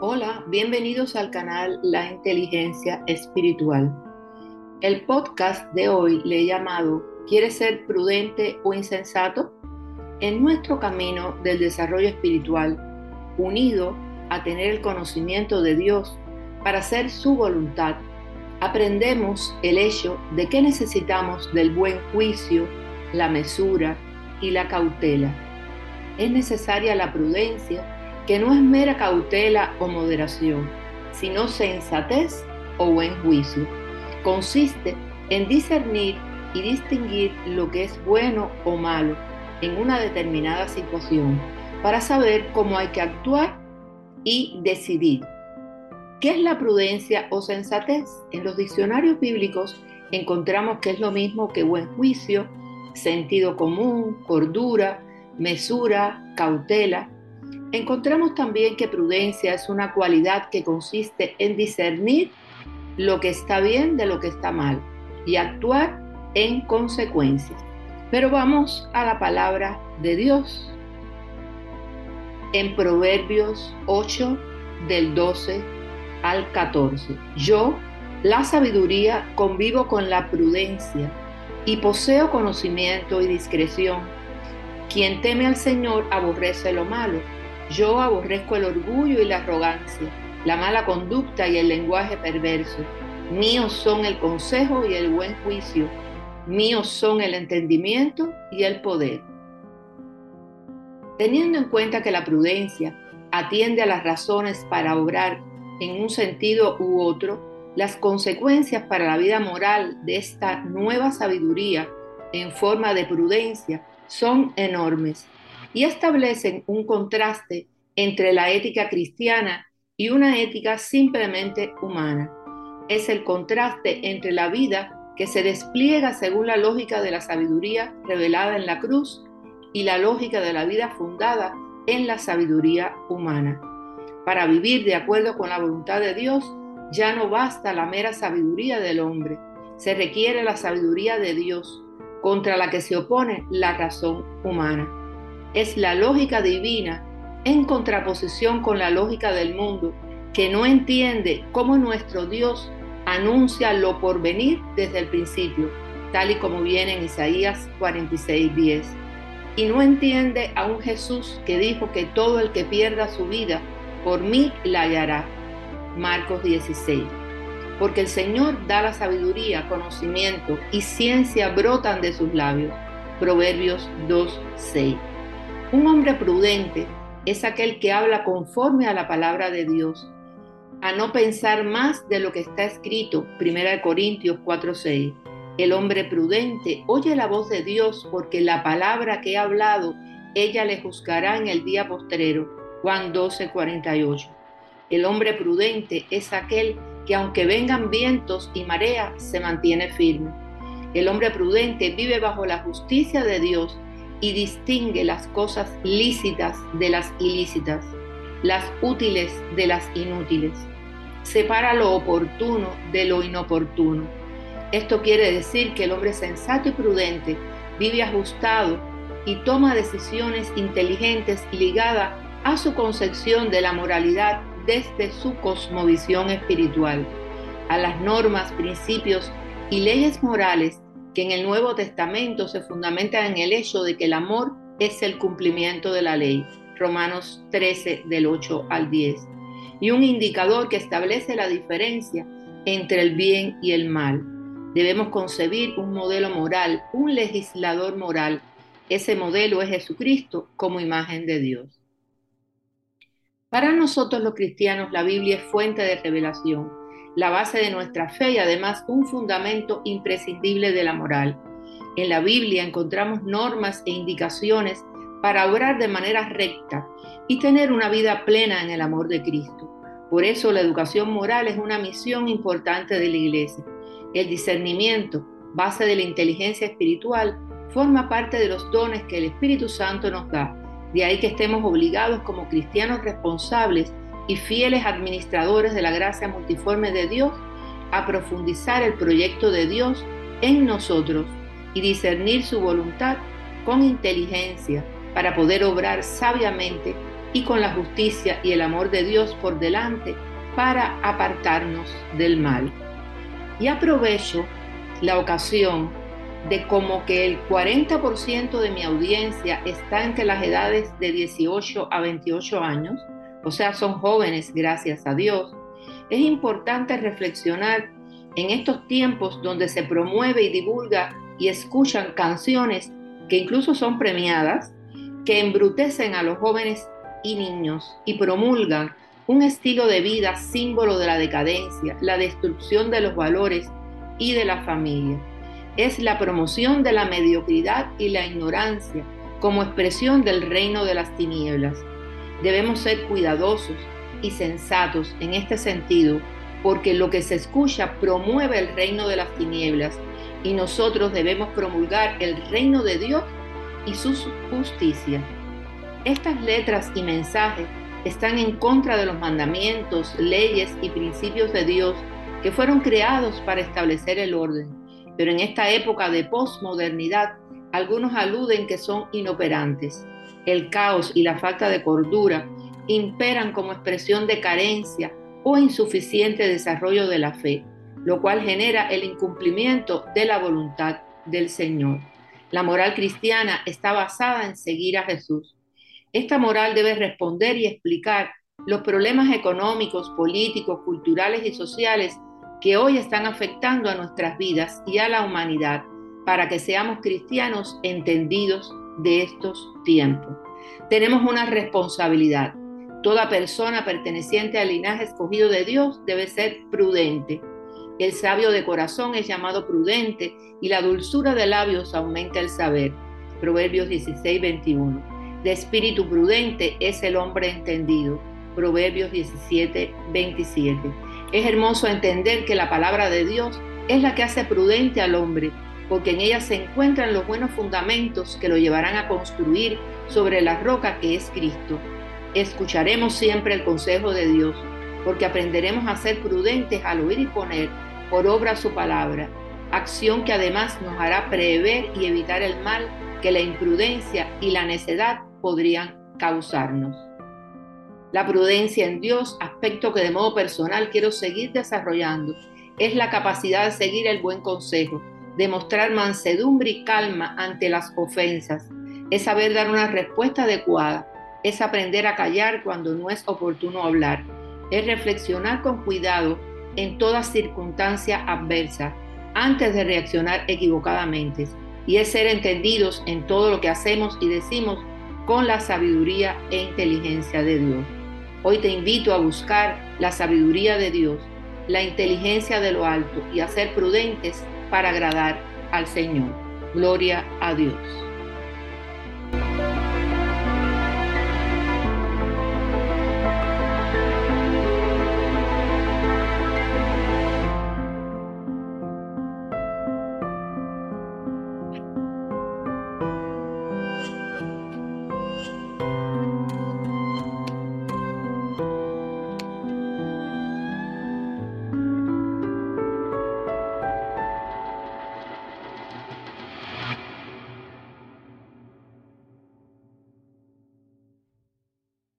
Hola, bienvenidos al canal La Inteligencia Espiritual. El podcast de hoy le he llamado ¿Quieres ser prudente o insensato? En nuestro camino del desarrollo espiritual, unido a tener el conocimiento de Dios para hacer su voluntad, aprendemos el hecho de que necesitamos del buen juicio, la mesura y la cautela. Es necesaria la prudencia que no es mera cautela o moderación, sino sensatez o buen juicio. Consiste en discernir y distinguir lo que es bueno o malo en una determinada situación para saber cómo hay que actuar y decidir. ¿Qué es la prudencia o sensatez? En los diccionarios bíblicos encontramos que es lo mismo que buen juicio, sentido común, cordura, mesura, cautela, Encontramos también que prudencia es una cualidad que consiste en discernir lo que está bien de lo que está mal y actuar en consecuencia. Pero vamos a la palabra de Dios. En Proverbios 8 del 12 al 14. Yo, la sabiduría, convivo con la prudencia y poseo conocimiento y discreción. Quien teme al Señor aborrece lo malo yo aborrezco el orgullo y la arrogancia, la mala conducta y el lenguaje perverso. Míos son el consejo y el buen juicio. Míos son el entendimiento y el poder. Teniendo en cuenta que la prudencia atiende a las razones para obrar en un sentido u otro, las consecuencias para la vida moral de esta nueva sabiduría en forma de prudencia son enormes y establecen un contraste entre la ética cristiana y una ética simplemente humana. Es el contraste entre la vida que se despliega según la lógica de la sabiduría revelada en la cruz y la lógica de la vida fundada en la sabiduría humana. Para vivir de acuerdo con la voluntad de Dios, ya no basta la mera sabiduría del hombre, se requiere la sabiduría de Dios, contra la que se opone la razón humana es la lógica divina en contraposición con la lógica del mundo, que no entiende cómo nuestro Dios anuncia lo por venir desde el principio, tal y como viene en Isaías 46:10. Y no entiende a un Jesús que dijo que todo el que pierda su vida por mí la hallará. Marcos 16. Porque el Señor da la sabiduría, conocimiento y ciencia brotan de sus labios. Proverbios 2:6. Un hombre prudente es aquel que habla conforme a la palabra de Dios, a no pensar más de lo que está escrito, 1 Corintios 4:6. El hombre prudente oye la voz de Dios porque la palabra que ha hablado, ella le juzgará en el día postrero, Juan 12:48. El hombre prudente es aquel que aunque vengan vientos y marea, se mantiene firme. El hombre prudente vive bajo la justicia de Dios y distingue las cosas lícitas de las ilícitas, las útiles de las inútiles. Separa lo oportuno de lo inoportuno. Esto quiere decir que el hombre sensato y prudente vive ajustado y toma decisiones inteligentes ligadas a su concepción de la moralidad desde su cosmovisión espiritual, a las normas, principios y leyes morales que en el Nuevo Testamento se fundamenta en el hecho de que el amor es el cumplimiento de la ley, Romanos 13 del 8 al 10, y un indicador que establece la diferencia entre el bien y el mal. Debemos concebir un modelo moral, un legislador moral. Ese modelo es Jesucristo como imagen de Dios. Para nosotros los cristianos la Biblia es fuente de revelación la base de nuestra fe y además un fundamento imprescindible de la moral. En la Biblia encontramos normas e indicaciones para obrar de manera recta y tener una vida plena en el amor de Cristo. Por eso la educación moral es una misión importante de la Iglesia. El discernimiento, base de la inteligencia espiritual, forma parte de los dones que el Espíritu Santo nos da. De ahí que estemos obligados como cristianos responsables y fieles administradores de la gracia multiforme de Dios a profundizar el proyecto de Dios en nosotros y discernir su voluntad con inteligencia para poder obrar sabiamente y con la justicia y el amor de Dios por delante para apartarnos del mal. Y aprovecho la ocasión de como que el 40% de mi audiencia está entre las edades de 18 a 28 años, o sea, son jóvenes, gracias a Dios, es importante reflexionar en estos tiempos donde se promueve y divulga y escuchan canciones que incluso son premiadas, que embrutecen a los jóvenes y niños y promulgan un estilo de vida símbolo de la decadencia, la destrucción de los valores y de la familia. Es la promoción de la mediocridad y la ignorancia como expresión del reino de las tinieblas. Debemos ser cuidadosos y sensatos en este sentido, porque lo que se escucha promueve el reino de las tinieblas y nosotros debemos promulgar el reino de Dios y su justicia. Estas letras y mensajes están en contra de los mandamientos, leyes y principios de Dios que fueron creados para establecer el orden. Pero en esta época de posmodernidad, algunos aluden que son inoperantes. El caos y la falta de cordura imperan como expresión de carencia o insuficiente desarrollo de la fe, lo cual genera el incumplimiento de la voluntad del Señor. La moral cristiana está basada en seguir a Jesús. Esta moral debe responder y explicar los problemas económicos, políticos, culturales y sociales que hoy están afectando a nuestras vidas y a la humanidad para que seamos cristianos entendidos de estos tiempos. Tenemos una responsabilidad. Toda persona perteneciente al linaje escogido de Dios debe ser prudente. El sabio de corazón es llamado prudente y la dulzura de labios aumenta el saber. Proverbios 16, 21. De espíritu prudente es el hombre entendido. Proverbios 17, 27. Es hermoso entender que la palabra de Dios es la que hace prudente al hombre, porque en ella se encuentran los buenos fundamentos que lo llevarán a construir sobre la roca que es Cristo. Escucharemos siempre el consejo de Dios, porque aprenderemos a ser prudentes al oír y poner por obra su palabra, acción que además nos hará prever y evitar el mal que la imprudencia y la necedad podrían causarnos. La prudencia en Dios, aspecto que de modo personal quiero seguir desarrollando, es la capacidad de seguir el buen consejo, de mostrar mansedumbre y calma ante las ofensas, es saber dar una respuesta adecuada, es aprender a callar cuando no es oportuno hablar, es reflexionar con cuidado en toda circunstancia adversa antes de reaccionar equivocadamente. Y es ser entendidos en todo lo que hacemos y decimos con la sabiduría e inteligencia de Dios. Hoy te invito a buscar la sabiduría de Dios, la inteligencia de lo alto y a ser prudentes para agradar al Señor. Gloria a Dios.